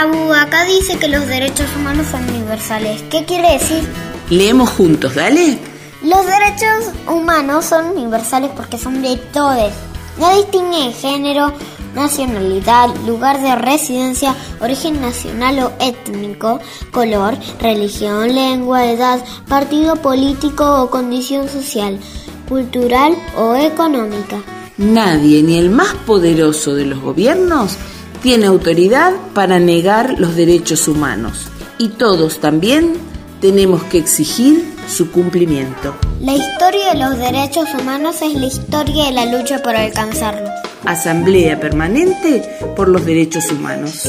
Abu, acá dice que los derechos humanos son universales. ¿Qué quiere decir? Leemos juntos, dale. Los derechos humanos son universales porque son de todos. No distinguen género, nacionalidad, lugar de residencia, origen nacional o étnico, color, religión, lengua, edad, partido político o condición social, cultural o económica. Nadie, ni el más poderoso de los gobiernos, tiene autoridad para negar los derechos humanos. Y todos también tenemos que exigir su cumplimiento. La historia de los derechos humanos es la historia de la lucha por alcanzarlos. Asamblea Permanente por los Derechos Humanos.